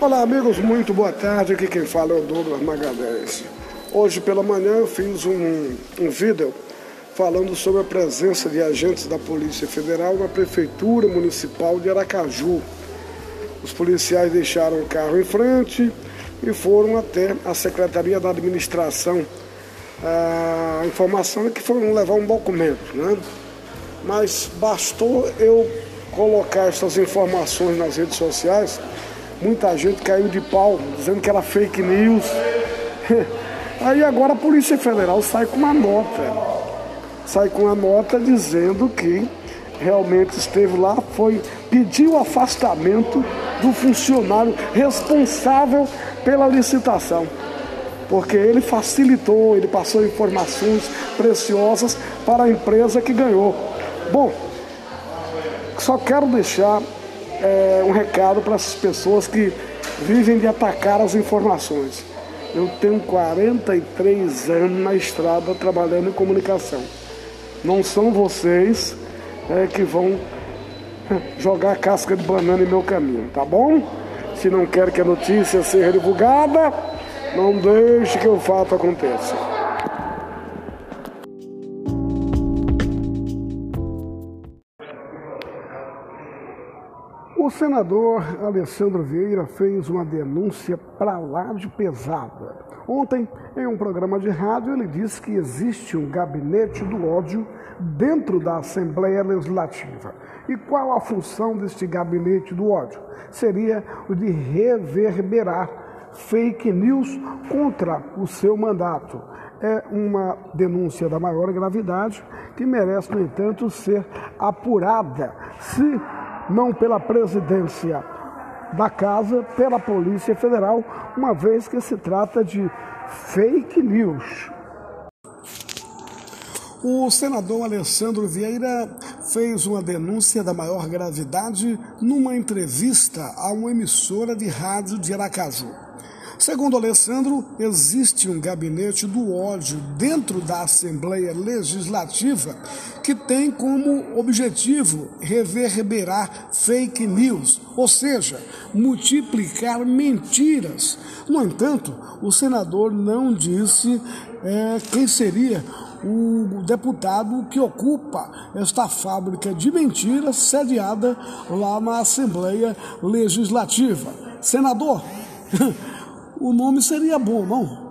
Olá, amigos, muito boa tarde. Aqui quem fala é o Douglas Magalhães. Hoje pela manhã eu fiz um, um vídeo falando sobre a presença de agentes da Polícia Federal na Prefeitura Municipal de Aracaju. Os policiais deixaram o carro em frente e foram até a Secretaria da Administração. A informação é que foram levar um documento, né? Mas bastou eu colocar essas informações nas redes sociais Muita gente caiu de pau, dizendo que era fake news. Aí agora a Polícia Federal sai com uma nota. Sai com uma nota dizendo que realmente esteve lá, foi pediu o afastamento do funcionário responsável pela licitação. Porque ele facilitou, ele passou informações preciosas para a empresa que ganhou. Bom, só quero deixar é, um recado para essas pessoas que vivem de atacar as informações. Eu tenho 43 anos na estrada trabalhando em comunicação. Não são vocês é, que vão jogar casca de banana em meu caminho, tá bom? Se não quer que a notícia seja divulgada, não deixe que o fato aconteça. O senador Alessandro Vieira fez uma denúncia para lá de pesada. Ontem, em um programa de rádio, ele disse que existe um gabinete do ódio dentro da Assembleia Legislativa. E qual a função deste gabinete do ódio? Seria o de reverberar fake news contra o seu mandato. É uma denúncia da maior gravidade que merece, no entanto, ser apurada. Se não pela presidência da casa, pela Polícia Federal, uma vez que se trata de fake news. O senador Alessandro Vieira fez uma denúncia da maior gravidade numa entrevista a uma emissora de rádio de Aracaju. Segundo Alessandro, existe um gabinete do ódio dentro da Assembleia Legislativa que tem como objetivo reverberar fake news, ou seja, multiplicar mentiras. No entanto, o senador não disse é, quem seria o deputado que ocupa esta fábrica de mentiras sediada lá na Assembleia Legislativa. Senador, o nome seria bom, não?